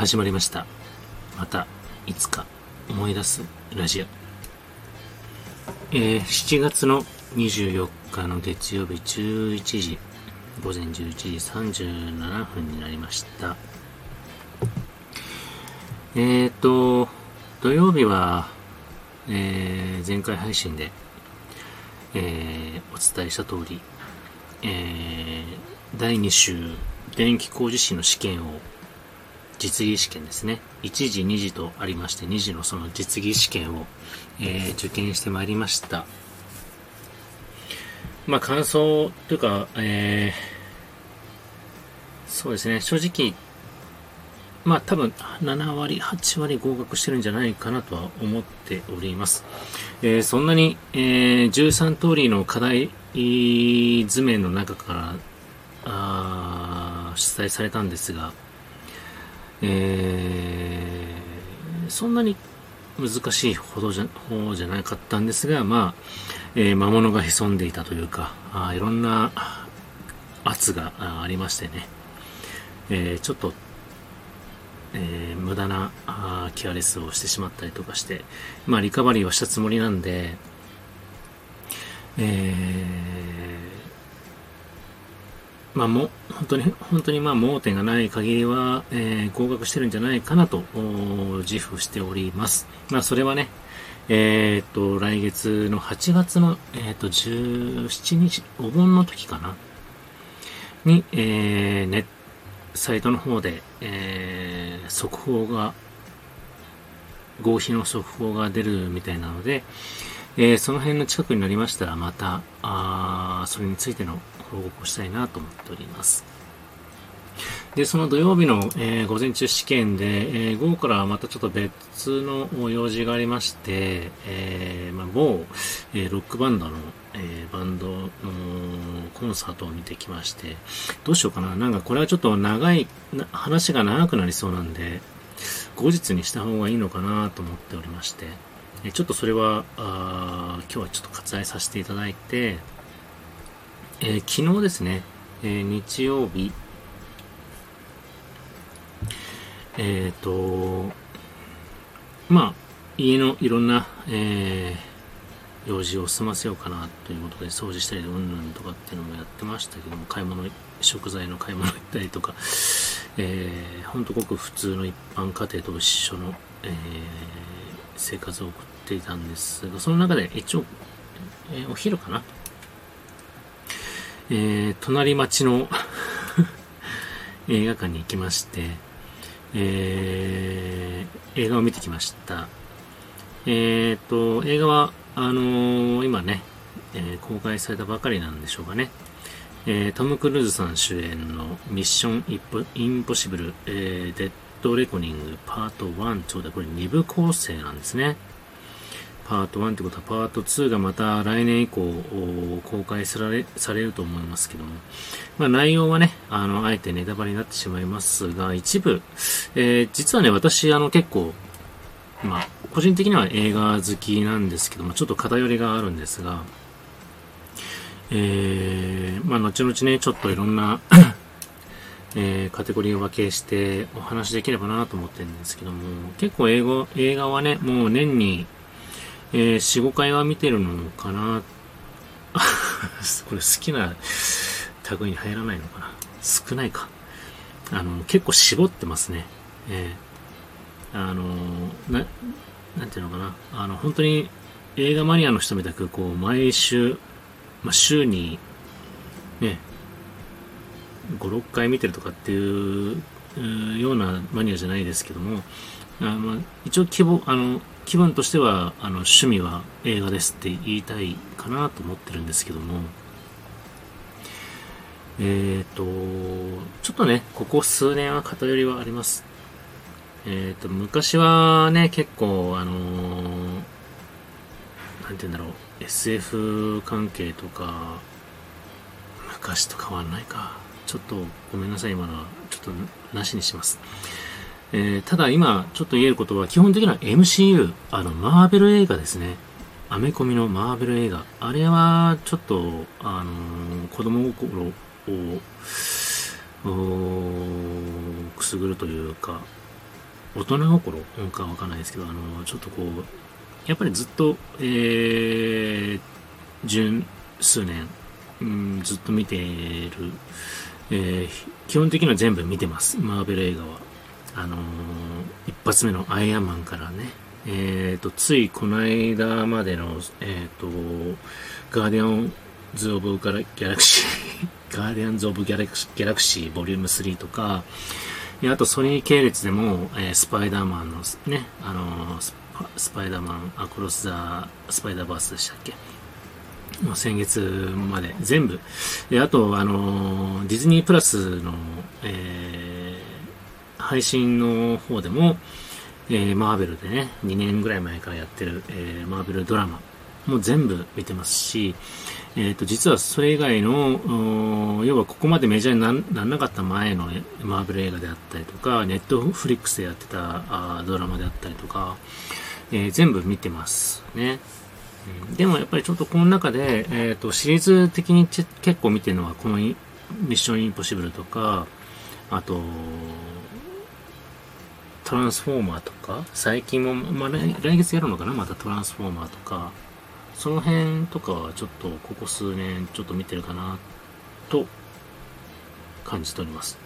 始まりました。またいつか思い出すラジオ。えー、7月の24日の月曜日11時午前11時37分になりました。えっ、ー、と土曜日は、えー、前回配信で、えー、お伝えした通り、えー、第2週電気工事士の試験を実技試験ですね。1時、2時とありまして、2時のその実技試験を、えー、受験してまいりました。まあ、感想というか、えー、そうですね、正直、まあ多分7割、8割合格してるんじゃないかなとは思っております。えー、そんなに、えー、13通りの課題図面の中からあ出題されたんですが、えー、そんなに難しいほどじゃ方じゃなかったんですが、まあ、えー、魔物が潜んでいたというか、あいろんな圧がありましてね、えー、ちょっと、えー、無駄なあケアレスをしてしまったりとかして、まあ、リカバリーはしたつもりなんで、えー、まあ、も、本当に、本当にまあ、盲点がない限りは、えー、合格してるんじゃないかなと、自負しております。まあ、それはね、えっ、と、来月の8月の、えっ、と、17日、お盆の時かなに、えー、ネサイトの方で、えー、速報が、合否の速報が出るみたいなので、えー、その辺の近くになりましたら、また、あそれについての報告をしたいなと思っております。で、その土曜日の、えー、午前中試験で、えー、午後からまたちょっと別の用事がありまして、えー、まあ、某、えロックバンドの、えバンドのコンサートを見てきまして、どうしようかな。なんかこれはちょっと長い、話が長くなりそうなんで、後日にした方がいいのかなと思っておりまして、ちょっとそれは、あ今日はちょっと割愛させていただいて、え昨日ですね、え日曜日、えっ、ー、と、まあ、家のいろんな、えー、用事を済ませようかなということで掃除したりうんぬんとかっていうのもやってましたけども、買い物、食材の買い物行ったりとか、えー、ほんとごく普通の一般家庭と一緒の、えー、生活を送っていたんですが、その中で一応、えー、お昼かな、えー、隣町の 映画館に行きまして、えー、映画を見てきました。えー、と、映画は、あのー、今ね、えー、公開されたばかりなんでしょうかね。えー、トム・クルーズさん主演のミッション・インポッシブル、えー、デッド・レコニングパート1、ちょうどこれ2部構成なんですね。パート1ってことはパート2がまた来年以降公開されされると思いますけども、まあ、内容はね、あの、あえてネタバレになってしまいますが、一部、えー、実はね、私、あの、結構、まあ、個人的には映画好きなんですけども、ちょっと偏りがあるんですが、えー、まあ、後々ね、ちょっといろんなえー、カテゴリーを分けしてお話できればなと思ってるんですけども、結構英語、映画はね、もう年にえー、4、5回は見てるのかな これ好きな類に入らないのかな少ないか。あの、結構絞ってますね。えー、あの、な、なんていうのかな。あの、本当に映画マニアの人みたく、こう、毎週、まあ、週に、ね、5、6回見てるとかっていうようなマニアじゃないですけども、あまあ、一応希望、あの、気分としては、あの、趣味は映画ですって言いたいかなと思ってるんですけども、えっ、ー、と、ちょっとね、ここ数年は偏りはあります。えっ、ー、と、昔はね、結構、あのー、なんて言うんだろう、SF 関係とか、昔と変わんないか。ちょっとごめんなさい、今のは。ちょっとなしにします。えー、ただ今ちょっと言えることは基本的には MCU、あの、マーベル映画ですね。アメコミのマーベル映画。あれはちょっと、あのー、子供心を、くすぐるというか、大人心かわかんないですけど、あの、ちょっとこう、やっぱりずっと、えー、十数年、うん、ずっと見ている、えー、基本的には全部見てます、マーベル映画は。あのー、一発目のアイアンマンからね、え、ー、と、ついこの間までの、え、ー、と、ガーディアンズ・オブ・ギャラクシー、ガーディアンズ・オブ・ギャラクシー、ギャラクシーボリューム3とか、あとソニー系列でも、えー、スパイダーマンのね、あのー、スパイダーマン、アクロス・ザ・スパイダーバースでしたっけ？先月まで全部。で、あと、あの、ディズニープラスの、えー、配信の方でも、えー、マーベルでね、2年ぐらい前からやってる、えー、マーベルドラマも全部見てますし、えっ、ー、と、実はそれ以外の、要はここまでメジャーにならなかった前のマーベル映画であったりとか、ネットフリックスでやってたあドラマであったりとか、えー、全部見てますね。でもやっぱりちょっとこの中で、えっ、ー、と、シリーズ的に結構見てるのは、このミッションインポッシブルとか、あと、トランスフォーマーとか、最近も、まあ、来月やるのかな？またトランスフォーマーとか、その辺とかはちょっとここ数年ちょっと見てるかな、と感じております。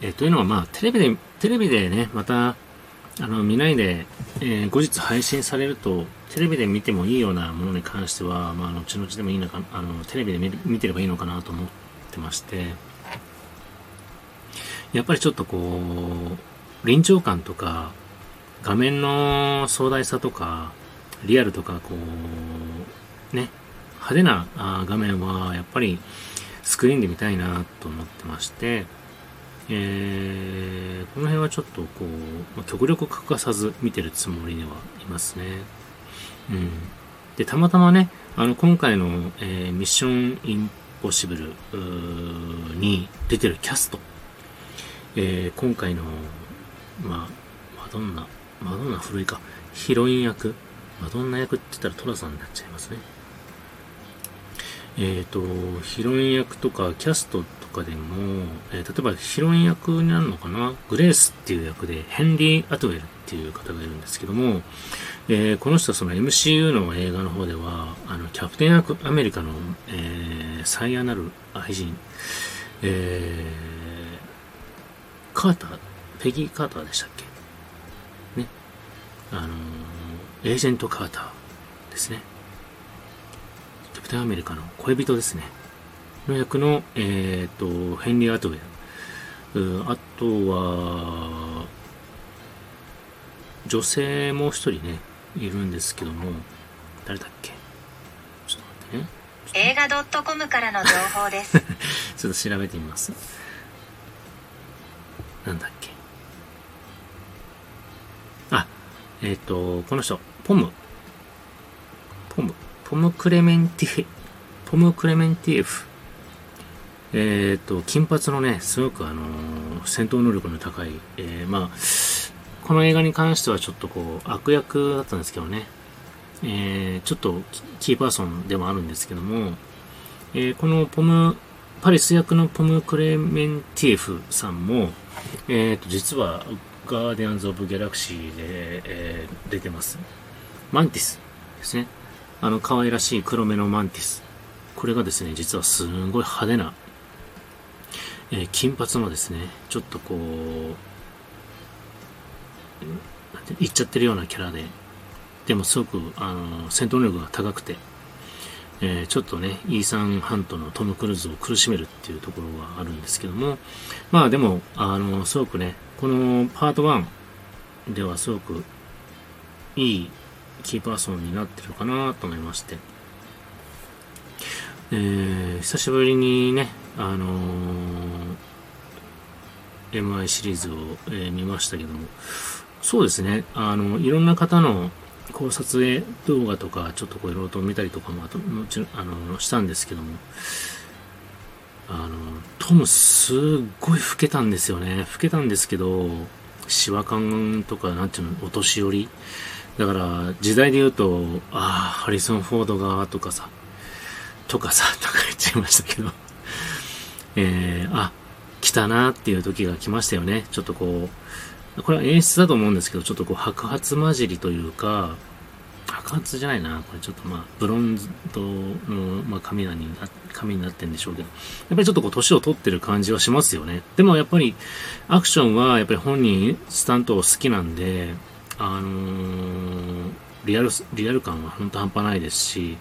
えー、というのはまあ、テレビで、テレビでね、また、あの、見ないで、えー、後日配信されると、テレビで見てもいいようなものに関しては、まあ、後々でもいいのか、あの、テレビで見見てればいいのかなと思ってまして、やっぱりちょっとこう、臨場感とか、画面の壮大さとか、リアルとか、こう、ね、派手な画面は、やっぱりスクリーンで見たいなと思ってまして、えー、この辺はちょっとこう、ま、極力欠かさず見てるつもりではいますね。うん。で、たまたまね、あの、今回の、えー、ミッションインポッシブルに出てるキャスト、えー、今回の、まあ、マドンナ、マドンナ古いか、ヒロイン役、マドンナ役って言ったらトラさんになっちゃいますね。えっ、ー、と、ヒロイン役とかキャストとかでも、えー、例えばヒロイン役になるのかな？グレースっていう役でヘンリー・アトウェルっていう方がいるんですけども、えー、この人はその MCU の映画の方では、あの、キャプテンアメリカの、えー、最愛なる愛人、えー、カーター、ペギー・カーターでしたっけ？ね。あのエージェント・カーターですね。キャプテンアメリカの恋人ですね。の役の、えっ、ー、と、ヘンリー・アトウェル。あとは、女性もう一人ね、いるんですけども、誰だっけ？ちょっと待ってね。映画 .com からの情報です。ちょっと調べてみます。なんだっけ？あ、えっ、ー、と、この人、ポム。ポム。ポムクレメンティ、ポムクレメンティエフ。えっ、と、金髪のね、すごくあの、戦闘能力の高い、えー、まあ、この映画に関してはちょっとこう、悪役だったんですけどね、えー、ちょっとキーパーソンでもあるんですけども、えー、このポム、パリス役のポム・クレメンティエフさんも、え、ー、と、実は、ガーディアンズ・オブ・ギャラクシーで、えー、出てます。マンティスですね。あの可愛らしい黒目のマンティス。これがですね、実はすんごい派手な、え、金髪のですね、ちょっとこう、いっちゃってるようなキャラで、でもすごく、あの、戦闘力が高くて、えー、ちょっとね、イーサン・ハントのトム・クルーズを苦しめるっていうところがあるんですけども、まあでも、あの、すごくね、このパート1ではすごくいいキーパーソンになってるかなと思いまして、えー、久しぶりにね、あのー、MI シリーズを、えー、見ましたけども、そうですね、あの、いろんな方の考察動画とか、ちょっとこういろいろと見たりとかも、もちろん、あの、したんですけども、あの、トムすっごい老けたんですよね。老けたんですけど、シワ感とか、なんていうの、お年寄り。だから、時代で言うと、ああ、ハリソン・フォードが、とかさ、とかさ、とか言っちゃいましたけど、えー、あ、来たなっていう時が来ましたよね。ちょっとこう、これは演出だと思うんですけど、ちょっとこう白髪混じりというか、白髪じゃないな。これちょっとまあ、ブロンズとの、まあ、髪に、髪になってんでしょうけど、やっぱりちょっとこう、年を取ってる感じはしますよね。でもやっぱり、アクションはやっぱり本人、スタント好きなんで、あのー、リアル、リアル感は本当半端ないですし、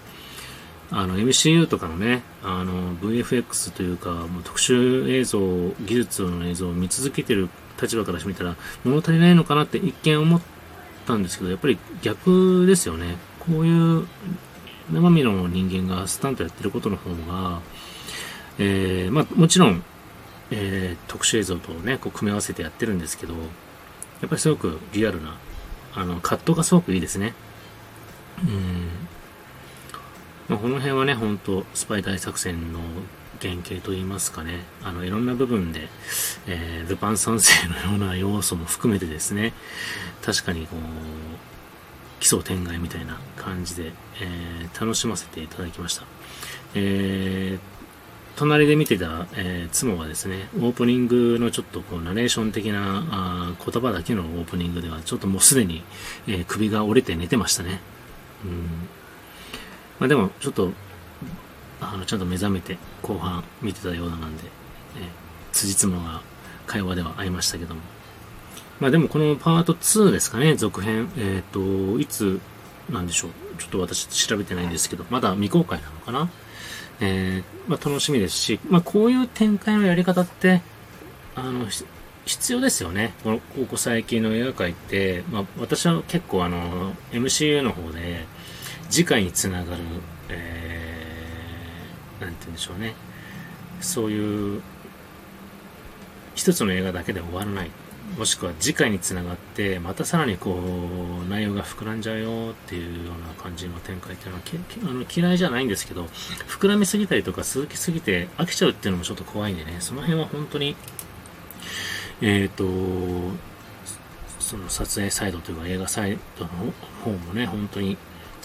あの MCU とかのね、あの VFX というか、もう特殊映像、技術の映像を見続けてる立場からしてみたら、物足りないのかなって一見思ったんですけど、やっぱり逆ですよね。こういう生身の人間がスタントやってることの方が、えー、まあもちろん、えー、特殊映像とね、こう組み合わせてやってるんですけど、やっぱりすごくリアルな、あの、カットがすごくいいですね。うん。まあ、この辺はね、本当スパイ大作戦の原型といいますかね、あの、いろんな部分で、えー、ルパン三世のような要素も含めてですね、確かにこう、奇想天外みたいな感じで、えー、楽しませていただきました。えー、隣で見てた、えー、妻はですね、オープニングのちょっとこうナレーション的なあ言葉だけのオープニングでは、ちょっともうすでに、えー、首が折れて寝てましたね。うんまあ、でも、ちょっと、あの、ちゃんと目覚めて、後半見てたようななんで、えー、辻褄が会話ではありましたけども。まあでも、このパート2ですかね、続編。えっ、ー、と、いつ、なんでしょう。ちょっと私調べてないんですけど、まだ未公開なのかなえー、まあ楽しみですし、まあこういう展開のやり方って、あの、必要ですよね。この、ここ最近の映画界って、まあ私は結構あの、MCU の方で、次回につながる、えー、なんて言うんでしょうね。そういう、一つの映画だけで終わらない。もしくは次回につながって、またさらにこう、内容が膨らんじゃうよっていうような感じの展開っていうのはあの嫌いじゃないんですけど、膨らみすぎたりとか続きすぎて飽きちゃうっていうのもちょっと怖いんでね、その辺は本当に、えっ、ー、と、その撮影サイドというか映画サイドの方もね、本当に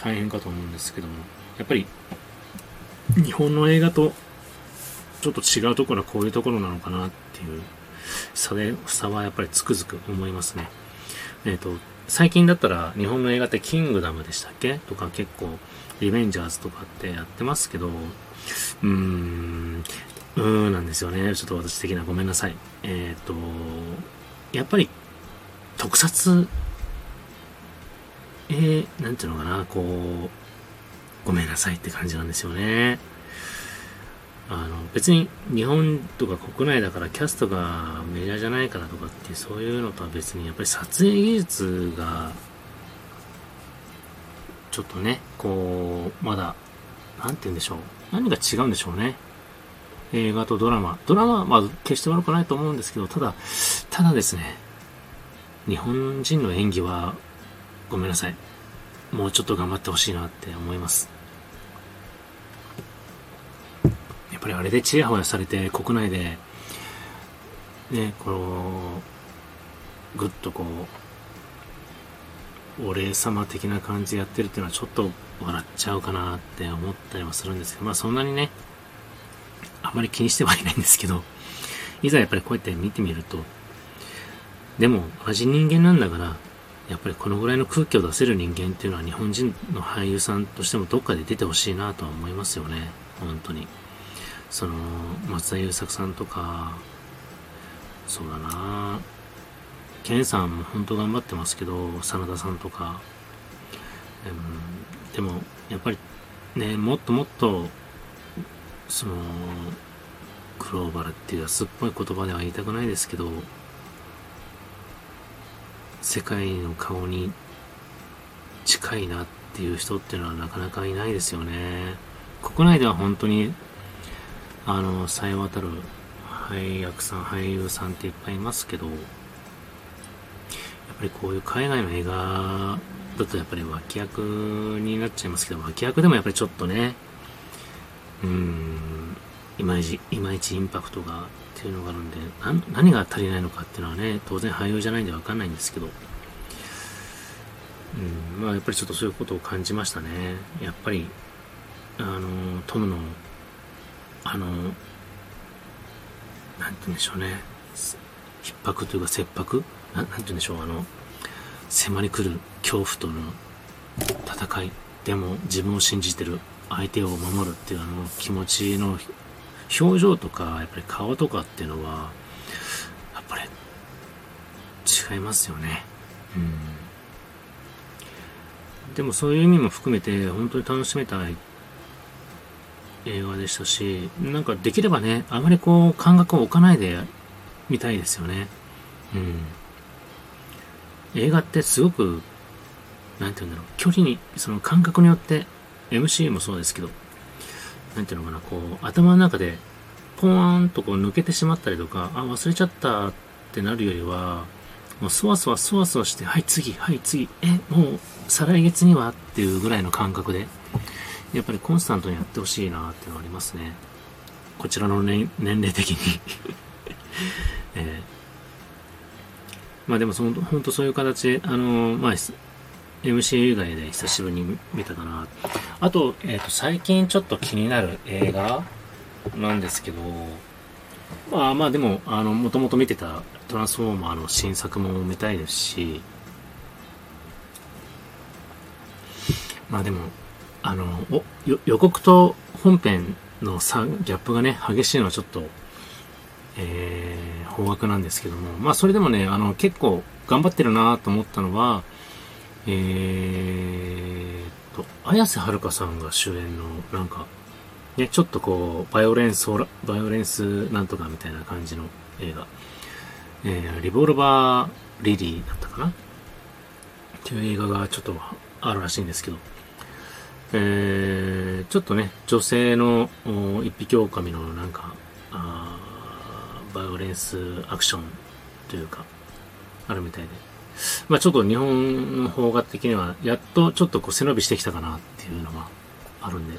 大変かと思うんですけども、やっぱり日本の映画とちょっと違うところはこういうところなのかなっていう差で、差はやっぱりつくづく思いますね。えっ、ー、と、最近だったら日本の映画ってキングダムでしたっけ？とか結構リベンジャーズとかってやってますけど、うーん、うーんなんですよね。ちょっと私的なごめんなさい。えっ、ー、と、やっぱり特撮えー、なんていうのかな、こう、ごめんなさいって感じなんですよね。あの、別に日本とか国内だからキャストがメジャーじゃないからとかってそういうのとは別にやっぱり撮影技術がちょっとね、こう、まだ、なんて言うんでしょう。何が違うんでしょうね。映画とドラマ。ドラマは、まあ、決して悪くないと思うんですけど、ただ、ただですね、日本人の演技はごめんなさい。もうちょっと頑張ってほしいなって思います。やっぱりあれでチヤホヤされて国内で、ね、この、ぐっとこう、お礼様的な感じでやってるっていうのはちょっと笑っちゃうかなって思ったりもするんですけど、まあそんなにね、あまり気にしてはいないんですけど、いざやっぱりこうやって見てみると、でも同じ人間なんだから、やっぱりこのぐらいの空気を出せる人間っていうのは日本人の俳優さんとしてもどっかで出てほしいなとは思いますよね。本当に。その、松田優作さんとか、そうだなケンさんも本当頑張ってますけど、真田さんとか、うん、でも、やっぱりね、もっともっと、その、グローバルっていう安っぽい言葉では言いたくないですけど、世界の顔に近いなっていう人っていうのはなかなかいないですよね。国内では本当に、あの、さえ渡る俳役さん、俳優さんっていっぱいいますけど、やっぱりこういう海外の映画だとやっぱり脇役になっちゃいますけど、脇役でもやっぱりちょっとね、うーん、いまいち、いまいちインパクトがっていうのがあるんで、何が足りないのかっていうのはね、当然俳優じゃないんでわかんないんですけど、うん、まあやっぱりちょっとそういうことを感じましたね。やっぱり、あの、トムの、あの、なんて言うんでしょうね、逼迫というか切迫？ななんて言うんでしょう、あの、迫り来る恐怖との戦い。でも自分を信じてる。相手を守るっていうあの気持ちの表情とか、やっぱり顔とかっていうのは、やっぱり違いますよね。うん。でもそういう意味も含めて本当に楽しめたい映画でしたし、なんかできればね、あまりこう感覚を置かないで見たいですよね。うん。映画ってすごく、なんて言うんだろう、距離に、その感覚によって、MC もそうですけど、なんていうのかな、こう、頭の中で、ポーンとこう抜けてしまったりとか、あ、忘れちゃったってなるよりは、もうそわそわそわそわして、はい次、はい次、え、もう再来月にはっていうぐらいの感覚で、やっぱりコンスタントにやってほしいなっていうのはありますね。こちらの年年齢的に えー、まあでもその、本当そういう形で、あのー、まあ、MCU 以外で久しぶりに見たかな。あと、えっ、ー、と、最近ちょっと気になる映画なんですけど、まあまあでも、あの、もともと見てたトランスフォーマーの新作も見たいですし、まあでも、あの、お予告と本編の差、ギャップがね、激しいのはちょっと、えー、方角なんですけども、まあそれでもね、あの、結構頑張ってるなと思ったのは、えーと、綾瀬はるかさんが主演の、なんか、ね、ちょっとこう、バイオレンス、バイオレンスなんとかみたいな感じの映画。えー、リボルバー・リリーだったかな？っていう映画がちょっとあるらしいんですけど、えー、ちょっとね、女性の一匹狼のなんか、バイオレンスアクションというか、あるみたいで。まあちょっと日本の方画的には、やっとちょっとこう背伸びしてきたかなっていうのがあるんで、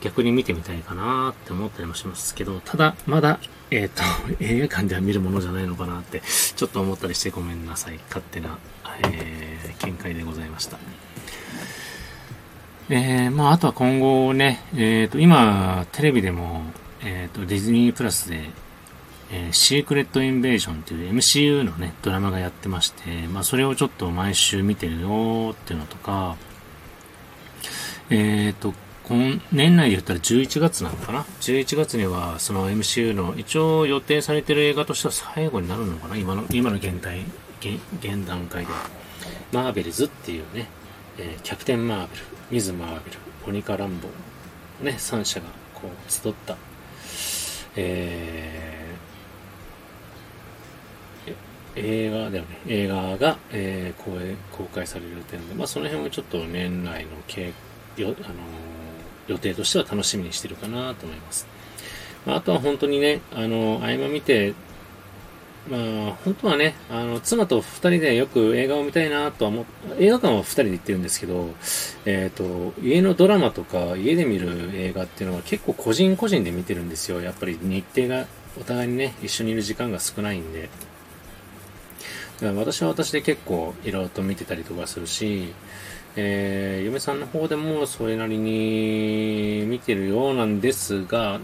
逆に見てみたいかなって思ったりもしますけど、ただ、まだ、えっ、ー、と、映画館では見るものじゃないのかなって、ちょっと思ったりしてごめんなさい。勝手な、えー、見解でございました。えー、まあ、あとは今後ね、えっ、ー、と、今、テレビでも、えっ、と、ディズニープラスで、えー、シークレットインベージョンっていう MCU のね、ドラマがやってまして、まあ、それをちょっと毎週見てるよっていうのとか、えっ、と、今年内で言ったら11月なのかな ?11 月にはその MCU の一応予定されてる映画としては最後になるのかな？今の、今の現代、現現段階で。マーベルズっていうね、えー、キャプテン・マーベル、ミズ・マーベル、モニカ・ランボ、ね、3社がこう集った、えー、映画だよね、映画が、えー、公公開される予定なので、まあ、その辺はちょっと年内の計よ、あのー、予定としては楽しみにしてるかなと思います。まあ、あとは本当にね、あの合間見てまあ、本当はね、あの、妻と二人でよく映画を見たいなとは思っ、映画館は二人で行ってるんですけど、えっ、ー、と、家のドラマとか家で見る映画っていうのは結構個人個人で見てるんですよ。やっぱり日程がお互いにね、一緒にいる時間が少ないんで。私は私で結構いろいろと見てたりとかするし、えー、嫁さんの方でもそれなりに見てるようなんですが、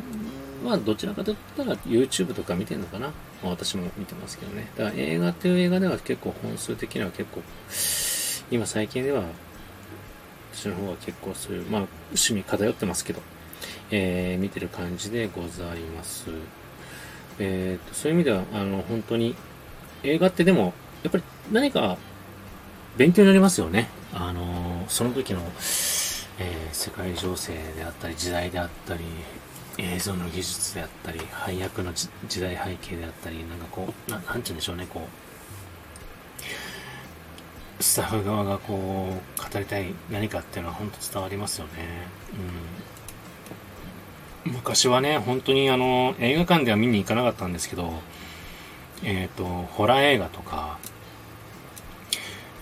まあ、どちらかといったら YouTube とか見てるのかな。私も見てますけどね。だから映画っていう映画では結構本数的には結構、今最近では、私の方は結構そういう、まあ、趣味偏ってますけど、えー、見てる感じでございます。えー、と、そういう意味では、あの、本当に、映画ってでも、やっぱり何か勉強になりますよね。あの、その時の、えー、世界情勢であったり、時代であったり、映像の技術であったり、配役の時代背景であったり、なんかこう、ななんて言うんでしょうね、こう、スタッフ側がこう、語りたい何かっていうのは本当伝わりますよね。うん。昔はね、本当にあの、映画館では見に行かなかったんですけど、えっ、ー、と、ホラー映画とか、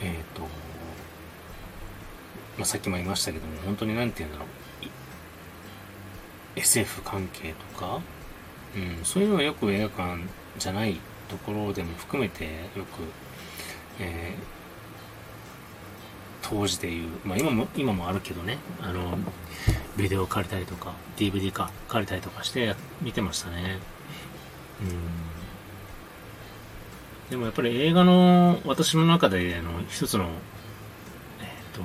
えっ、ー、と、まあ、さっきも言いましたけども、本当に何て言うんだろう。SF 関係とか、うん、そういうのはよく映画館じゃないところでも含めてよく、えー、当時でいう、まあ今も、今もあるけどね、あの、ビデオ借りたりとか、DVD か借りたりとかして見てましたね。うんでもやっぱり映画の私の中での一つの、えっ、と